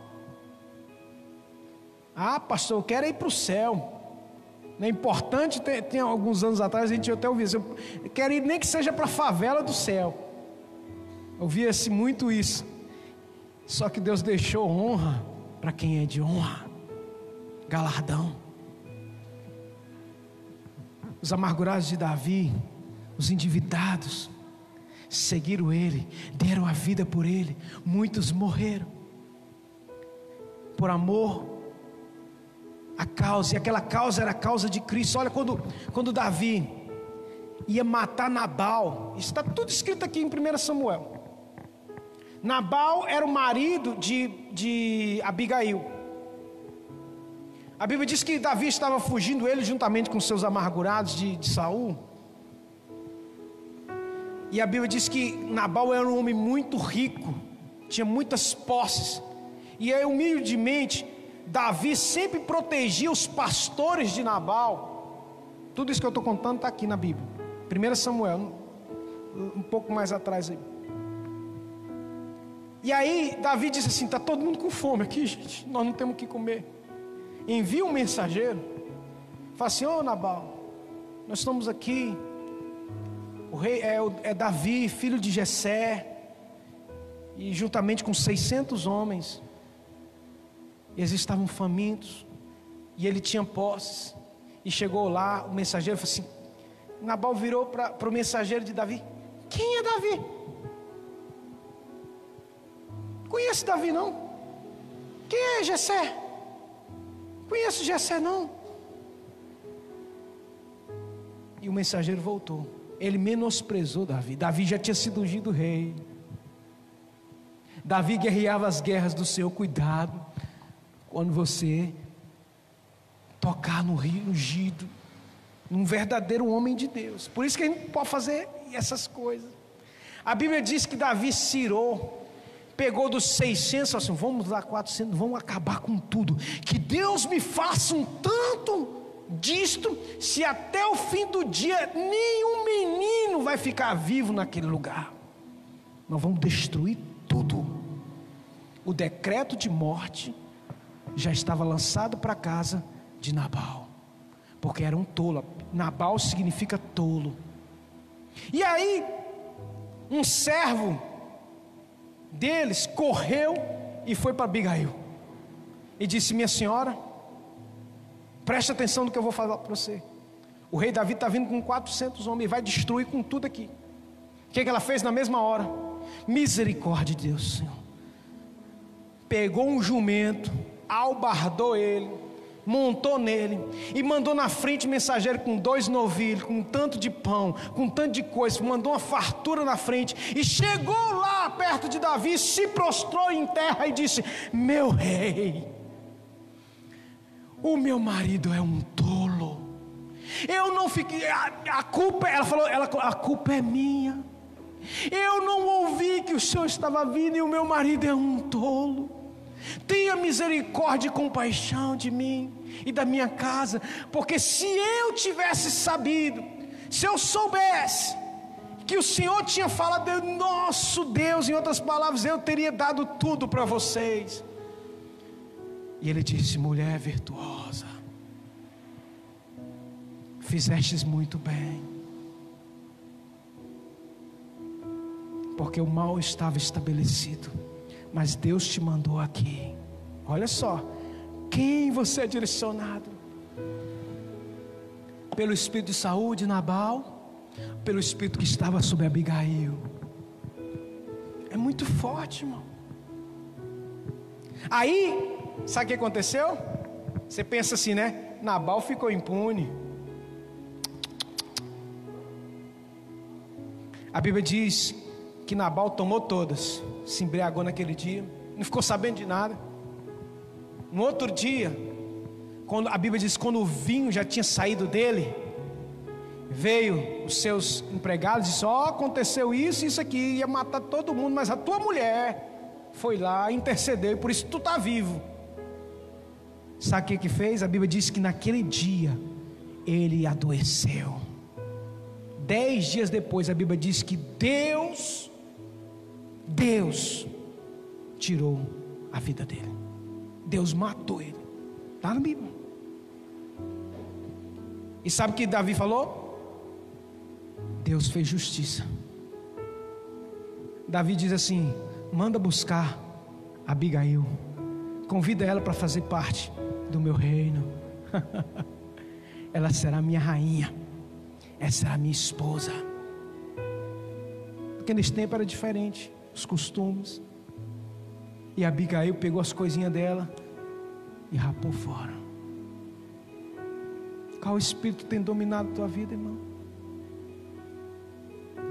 Ah, pastor, eu quero ir para o céu. Não é importante, tem, tem, alguns anos atrás a gente até ouvia isso. Eu quero ir nem que seja para a favela do céu. Ouvia-se muito isso. Só que Deus deixou honra para quem é de honra, galardão. Os amargurados de Davi, os endividados, seguiram ele, deram a vida por ele, muitos morreram. Por amor a causa, e aquela causa era a causa de Cristo. Olha, quando, quando Davi ia matar Nabal, está tudo escrito aqui em 1 Samuel. Nabal era o marido de, de Abigail. A Bíblia diz que Davi estava fugindo ele juntamente com seus amargurados de, de Saul. E a Bíblia diz que Nabal era um homem muito rico, tinha muitas posses. E aí, humildemente, Davi sempre protegia os pastores de Nabal. Tudo isso que eu estou contando está aqui na Bíblia. 1 Samuel, um pouco mais atrás aí. E aí Davi disse assim: está todo mundo com fome aqui, gente. Nós não temos o que comer. Envia um mensageiro. Fala assim: Ô oh, Nabal, nós estamos aqui. O rei é, é Davi, filho de Jessé. E juntamente com 600 homens. Eles estavam famintos. E ele tinha posses. E chegou lá, o mensageiro falou assim: Nabal virou para o mensageiro de Davi: Quem é Davi? Conhece Davi não? Quem é Jessé? Conheço Jessé não? E o mensageiro voltou. Ele menosprezou Davi. Davi já tinha sido ungido rei. Davi guerreava as guerras do Senhor. Cuidado quando você tocar no rio ungido, num verdadeiro homem de Deus. Por isso que a gente pode fazer essas coisas. A Bíblia diz que Davi cirou, pegou dos 600, assim, vamos dar 400, vamos acabar com tudo. Que Deus me faça um tanto disto, se até o fim do dia nenhum menino vai ficar vivo naquele lugar. Nós vamos destruir tudo. O decreto de morte já estava lançado para a casa de Nabal, porque era um tolo. Nabal significa tolo. E aí, um servo deles correu e foi para Abigail e disse: Minha senhora, preste atenção no que eu vou falar para você. O rei Davi está vindo com 400 homens e vai destruir com tudo aqui. O que, que ela fez na mesma hora? Misericórdia de Deus, Senhor. Pegou um jumento albardou ele, montou nele e mandou na frente mensageiro com dois novilhos, com tanto de pão, com tanto de coisa, mandou uma fartura na frente e chegou lá perto de Davi, se prostrou em terra e disse: Meu rei, o meu marido é um tolo. Eu não fiquei, a, a culpa, ela falou, ela, a culpa é minha. Eu não ouvi que o senhor estava vindo e o meu marido é um tolo. Tenha misericórdia e compaixão de mim e da minha casa, porque se eu tivesse sabido, se eu soubesse que o Senhor tinha falado, nosso Deus, em outras palavras, eu teria dado tudo para vocês. E ele disse: mulher virtuosa, fizestes muito bem, porque o mal estava estabelecido mas Deus te mandou aqui. Olha só, quem você é direcionado? Pelo espírito de saúde, Nabal, pelo espírito que estava sobre Abigail. É muito forte, irmão. Aí, sabe o que aconteceu? Você pensa assim, né? Nabal ficou impune. A Bíblia diz que Nabal tomou todas, se embriagou naquele dia, não ficou sabendo de nada. No outro dia, quando a Bíblia diz quando o vinho já tinha saído dele, veio os seus empregados e disse: Ó, oh, aconteceu isso, isso aqui, ia matar todo mundo, mas a tua mulher foi lá, intercedeu, e por isso tu está vivo. Sabe o que, que fez? A Bíblia diz que naquele dia ele adoeceu. Dez dias depois, a Bíblia diz que Deus, Deus, tirou a vida dele. Deus matou ele. Está na Bíblia. E sabe o que Davi falou? Deus fez justiça. Davi diz assim: manda buscar Abigail, convida ela para fazer parte do meu reino. ela será minha rainha, ela será minha esposa. Porque nesse tempo era diferente, os costumes. E Abigail pegou as coisinhas dela e rapou fora. Qual espírito tem dominado a tua vida, irmão?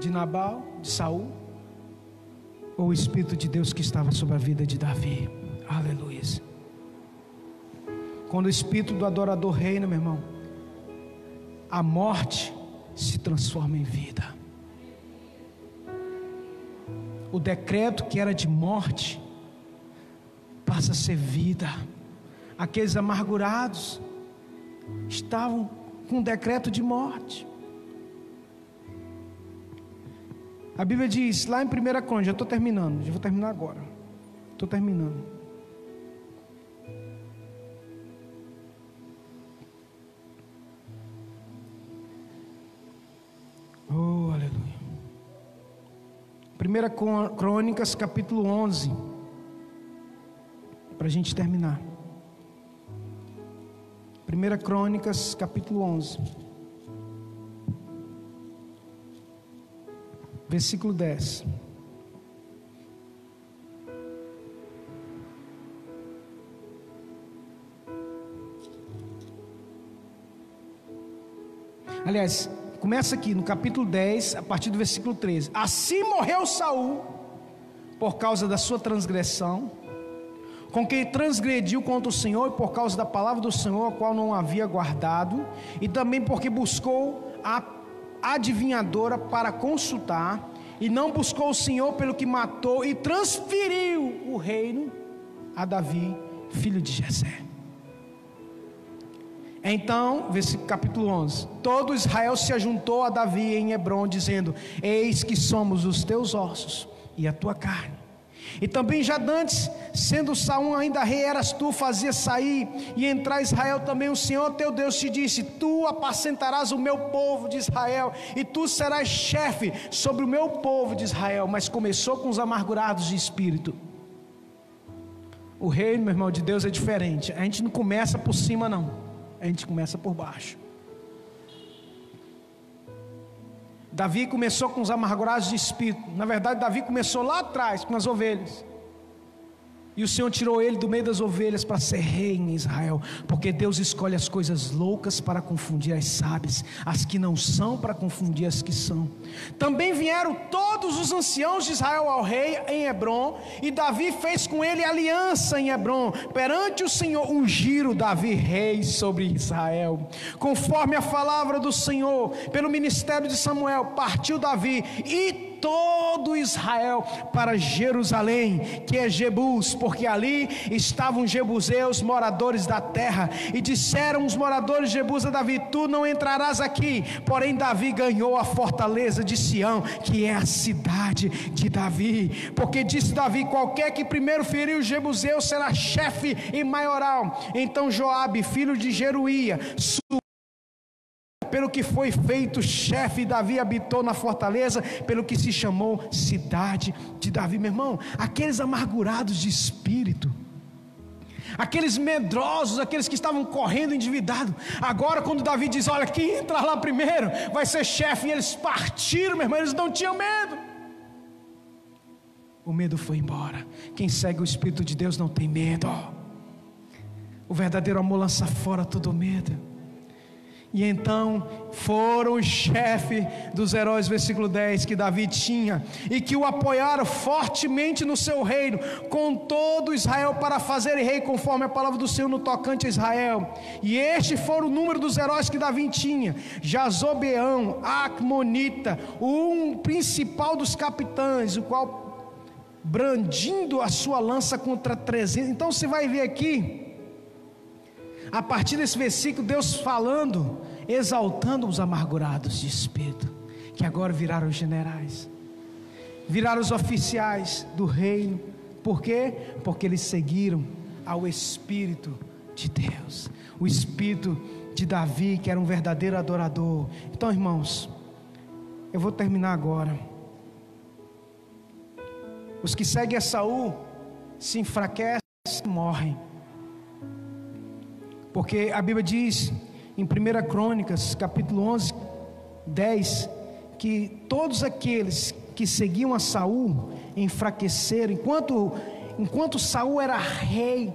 De Nabal, de Saul? Ou o espírito de Deus que estava sobre a vida de Davi? Aleluia. Quando o espírito do adorador reina, meu irmão, a morte se transforma em vida. O decreto que era de morte passa a ser vida. Aqueles amargurados estavam com um decreto de morte. A Bíblia diz lá em 1 Crônica, já estou terminando, já vou terminar agora. Estou terminando. Oh, aleluia. 1 Crônicas, capítulo 11. Para a gente terminar. 1 Crônicas, capítulo 11. Versículo 10. Aliás, Começa aqui no capítulo 10, a partir do versículo 13. Assim morreu Saul por causa da sua transgressão, com quem transgrediu contra o Senhor e por causa da palavra do Senhor, a qual não havia guardado, e também porque buscou a adivinhadora para consultar, e não buscou o Senhor pelo que matou e transferiu o reino a Davi, filho de Jessé. Então, capítulo 11: Todo Israel se ajuntou a Davi em Hebron, dizendo: Eis que somos os teus ossos e a tua carne. E também já dantes, sendo Saul ainda rei, eras tu, fazia sair e entrar Israel também. O Senhor teu Deus te disse: Tu apacentarás o meu povo de Israel, e tu serás chefe sobre o meu povo de Israel. Mas começou com os amargurados de espírito. O reino, meu irmão, de Deus é diferente. A gente não começa por cima, não a gente começa por baixo. Davi começou com os amargurados de espírito. Na verdade, Davi começou lá atrás com as ovelhas. E o Senhor tirou ele do meio das ovelhas para ser rei em Israel, porque Deus escolhe as coisas loucas para confundir as sábias, as que não são para confundir as que são. Também vieram todos os anciãos de Israel ao rei em Hebron, e Davi fez com ele aliança em Hebron, perante o Senhor, ungiram Davi rei sobre Israel. Conforme a palavra do Senhor, pelo ministério de Samuel, partiu Davi e todo Israel para Jerusalém, que é Jebus, porque ali estavam jebuseus, moradores da terra, e disseram os moradores de Jebus a Davi: Tu não entrarás aqui. Porém, Davi ganhou a fortaleza de Sião, que é a cidade de Davi, porque disse Davi: Qualquer que primeiro ferir os jebuseus será chefe e maioral. Então Joabe, filho de Jeruía, pelo que foi feito chefe, Davi habitou na fortaleza, pelo que se chamou cidade de Davi, meu irmão, aqueles amargurados de espírito, aqueles medrosos, aqueles que estavam correndo endividado, agora quando Davi diz, olha, quem entrar lá primeiro vai ser chefe, e eles partiram, meu irmão, eles não tinham medo, o medo foi embora, quem segue o Espírito de Deus não tem medo, o verdadeiro amor lança fora todo medo, e então foram os chefes dos heróis, versículo 10, que Davi tinha, e que o apoiaram fortemente no seu reino, com todo Israel, para fazer rei, conforme a palavra do Senhor no tocante a Israel. E este foi o número dos heróis que Davi tinha: Jazobeão, Acmonita, um principal dos capitães, o qual brandindo a sua lança contra 300. Então você vai ver aqui a partir desse versículo, Deus falando, exaltando os amargurados de espírito, que agora viraram generais, viraram os oficiais do reino. Por quê? Porque eles seguiram ao Espírito de Deus, o Espírito de Davi, que era um verdadeiro adorador. Então, irmãos, eu vou terminar agora. Os que seguem a Saul se enfraquecem e morrem. Porque a Bíblia diz em 1 Crônicas, capítulo 11, 10, que todos aqueles que seguiam a Saul enfraqueceram, enquanto enquanto Saul era rei,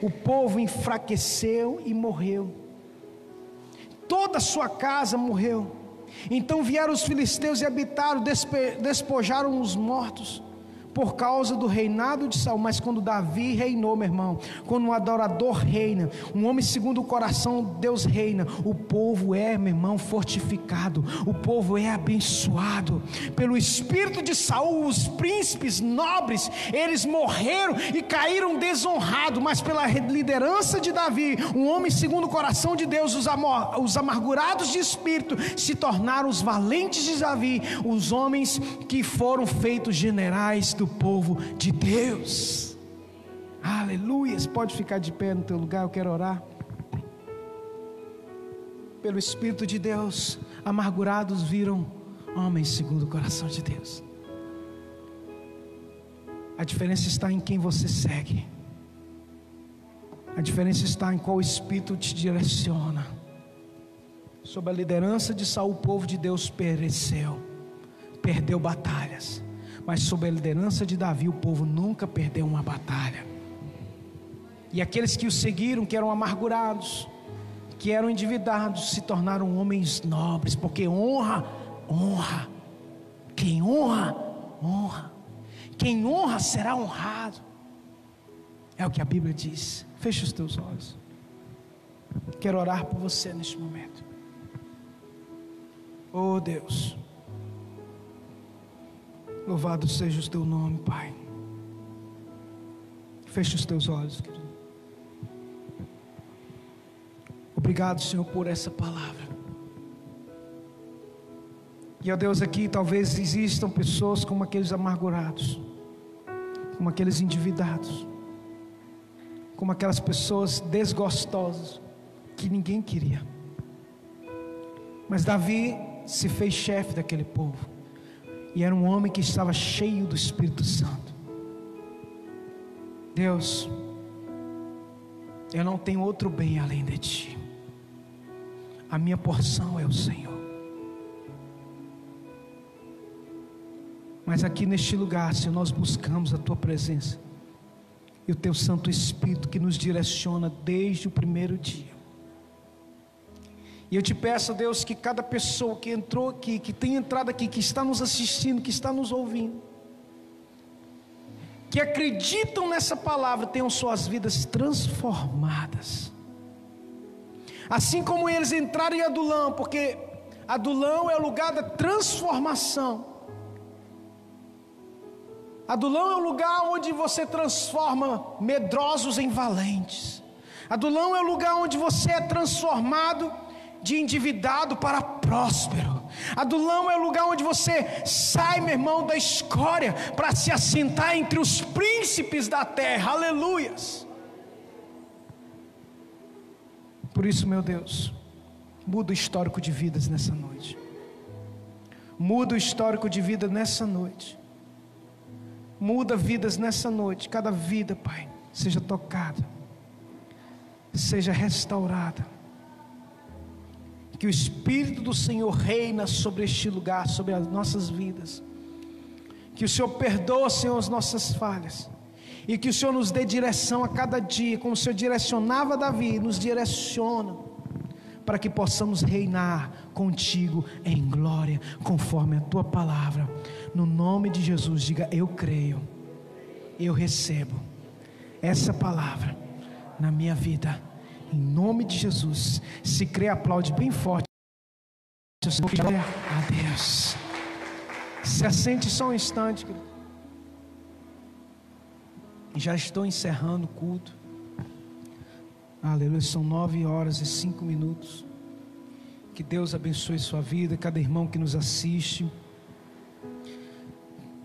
o povo enfraqueceu e morreu. Toda a sua casa morreu. Então vieram os filisteus e habitaram, despojaram os mortos por causa do reinado de Saul, mas quando Davi reinou, meu irmão, quando um adorador reina, um homem segundo o coração, Deus reina, o povo é, meu irmão, fortificado, o povo é abençoado. Pelo espírito de Saul, os príncipes nobres, eles morreram e caíram desonrados, mas pela liderança de Davi, um homem segundo o coração de Deus, os, os amargurados de espírito se tornaram os valentes de Davi, os homens que foram feitos generais do do povo de Deus. Aleluia. Pode ficar de pé no teu lugar, eu quero orar. Pelo Espírito de Deus, amargurados viram homens segundo o coração de Deus. A diferença está em quem você segue. A diferença está em qual Espírito te direciona. Sob a liderança de Saul, o povo de Deus pereceu, perdeu batalhas mas sob a liderança de Davi, o povo nunca perdeu uma batalha. E aqueles que o seguiram, que eram amargurados, que eram endividados, se tornaram homens nobres, porque honra, honra. Quem honra, honra. Quem honra será honrado. É o que a Bíblia diz. Feche os teus olhos. Quero orar por você neste momento. Oh Deus. Louvado seja o teu nome, Pai. Feche os teus olhos, querido. Obrigado, Senhor, por essa palavra. E, ó Deus, aqui talvez existam pessoas como aqueles amargurados, como aqueles endividados, como aquelas pessoas desgostosas que ninguém queria. Mas Davi se fez chefe daquele povo. E era um homem que estava cheio do Espírito Santo. Deus, eu não tenho outro bem além de Ti. A minha porção é o Senhor. Mas aqui neste lugar, Senhor, nós buscamos a Tua presença e o Teu Santo Espírito que nos direciona desde o primeiro dia. E eu te peço, Deus, que cada pessoa que entrou aqui, que tem entrado aqui, que está nos assistindo, que está nos ouvindo, que acreditam nessa palavra, tenham suas vidas transformadas. Assim como eles entraram em Adulão, porque Adulão é o lugar da transformação. Adulão é o lugar onde você transforma medrosos em valentes. Adulão é o lugar onde você é transformado de endividado para próspero. Adulão é o lugar onde você sai, meu irmão, da escória para se assentar entre os príncipes da terra. Aleluias. Por isso, meu Deus, muda o histórico de vidas nessa noite. Muda o histórico de vida nessa noite. Muda vidas nessa noite. Cada vida, Pai, seja tocada, seja restaurada que o Espírito do Senhor reina sobre este lugar, sobre as nossas vidas. Que o Senhor perdoa, Senhor, as nossas falhas. E que o Senhor nos dê direção a cada dia, como o Senhor direcionava Davi, nos direciona, para que possamos reinar contigo em glória, conforme a tua palavra. No nome de Jesus, diga: Eu creio, eu recebo essa palavra na minha vida em nome de Jesus. Se crê, aplaude bem forte. A Deus. Se assente só um instante. Já estou encerrando o culto. Aleluia. São nove horas e cinco minutos. Que Deus abençoe sua vida, cada irmão que nos assiste.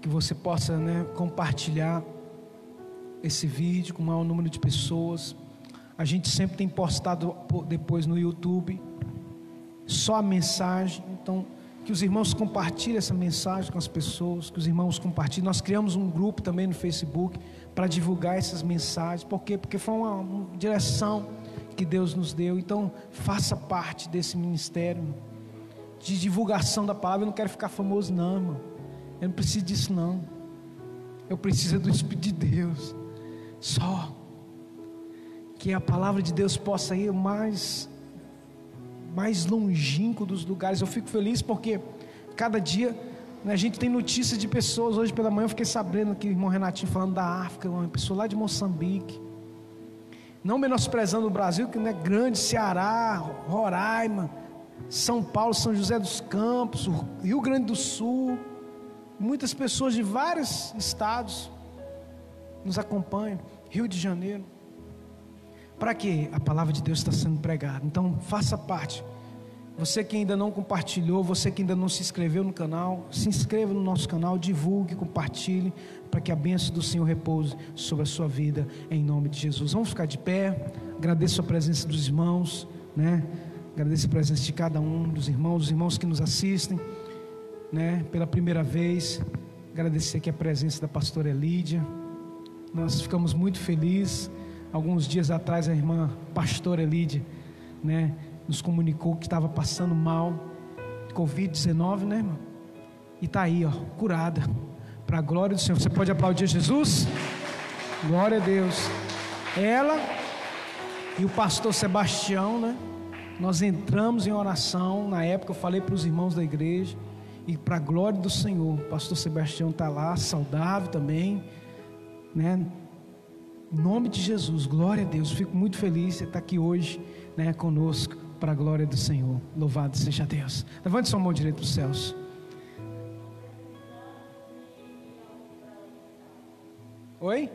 Que você possa né, compartilhar esse vídeo com o maior número de pessoas. A gente sempre tem postado depois no YouTube só a mensagem. Então, que os irmãos compartilhem essa mensagem com as pessoas, que os irmãos compartilhem. Nós criamos um grupo também no Facebook para divulgar essas mensagens. Por quê? Porque foi uma, direção que Deus nos deu. Então, faça parte desse ministério de divulgação da palavra. Eu não quero ficar famoso, não, irmão. Eu não preciso disso, não. Eu preciso do Espírito de Deus. Só que a palavra de Deus possa ir mais mais longínquo dos lugares. Eu fico feliz porque cada dia né, a gente tem notícias de pessoas. Hoje pela manhã eu fiquei sabendo que o irmão Renatinho falando da África, uma pessoa lá de Moçambique. Não menosprezando o Brasil, que não é grande, Ceará, Roraima, São Paulo, São José dos Campos, Rio Grande do Sul. Muitas pessoas de vários estados nos acompanham. Rio de Janeiro. Para que a palavra de Deus está sendo pregada. Então, faça parte. Você que ainda não compartilhou, você que ainda não se inscreveu no canal, se inscreva no nosso canal, divulgue, compartilhe, para que a bênção do Senhor repouse sobre a sua vida, em nome de Jesus. Vamos ficar de pé. Agradeço a presença dos irmãos, né? Agradeço a presença de cada um dos irmãos, os irmãos que nos assistem, né? Pela primeira vez. Agradecer aqui a presença da pastora Elídia. Nós ficamos muito felizes. Alguns dias atrás a irmã pastora Elídia, né, nos comunicou que estava passando mal, Covid-19, né, irmão? E está aí, ó, curada. Para a glória do Senhor. Você pode aplaudir Jesus? Glória a Deus. Ela e o pastor Sebastião, né? Nós entramos em oração. Na época eu falei para os irmãos da igreja. E para a glória do Senhor, o pastor Sebastião está lá, saudável também né? Em nome de Jesus, glória a Deus. Fico muito feliz de estar aqui hoje, né, conosco, para a glória do Senhor. Louvado seja Deus. Levante sua mão direita para os céus. Oi?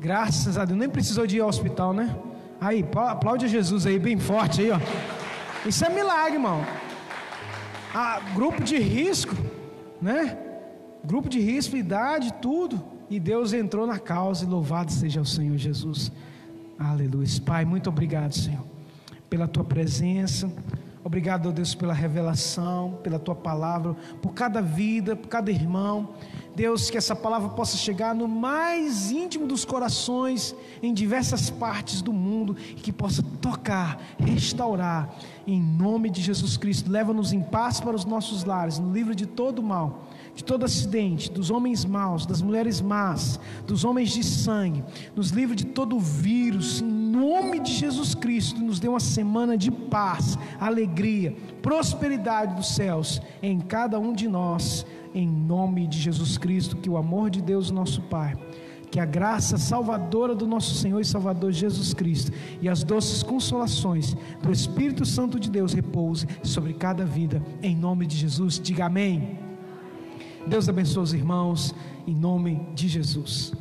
Graças a Deus, nem precisou de ir ao hospital, né? Aí, aplaude Jesus aí, bem forte aí, ó. Isso é milagre, irmão. Ah, grupo de risco, né? Grupo de risco, idade, tudo. E Deus entrou na causa e louvado seja o Senhor Jesus. Aleluia. Pai, muito obrigado, Senhor, pela tua presença. Obrigado, Deus, pela revelação, pela tua palavra, por cada vida, por cada irmão. Deus, que essa palavra possa chegar no mais íntimo dos corações, em diversas partes do mundo, e que possa tocar, restaurar, em nome de Jesus Cristo. Leva-nos em paz para os nossos lares, no livro de todo mal de todo acidente, dos homens maus, das mulheres más, dos homens de sangue, nos livre de todo vírus, em nome de Jesus Cristo, nos dê uma semana de paz, alegria, prosperidade dos céus em cada um de nós, em nome de Jesus Cristo, que o amor de Deus, nosso Pai, que a graça salvadora do nosso Senhor e Salvador Jesus Cristo e as doces consolações do Espírito Santo de Deus repouse sobre cada vida, em nome de Jesus. Diga amém. Deus abençoe os irmãos, em nome de Jesus.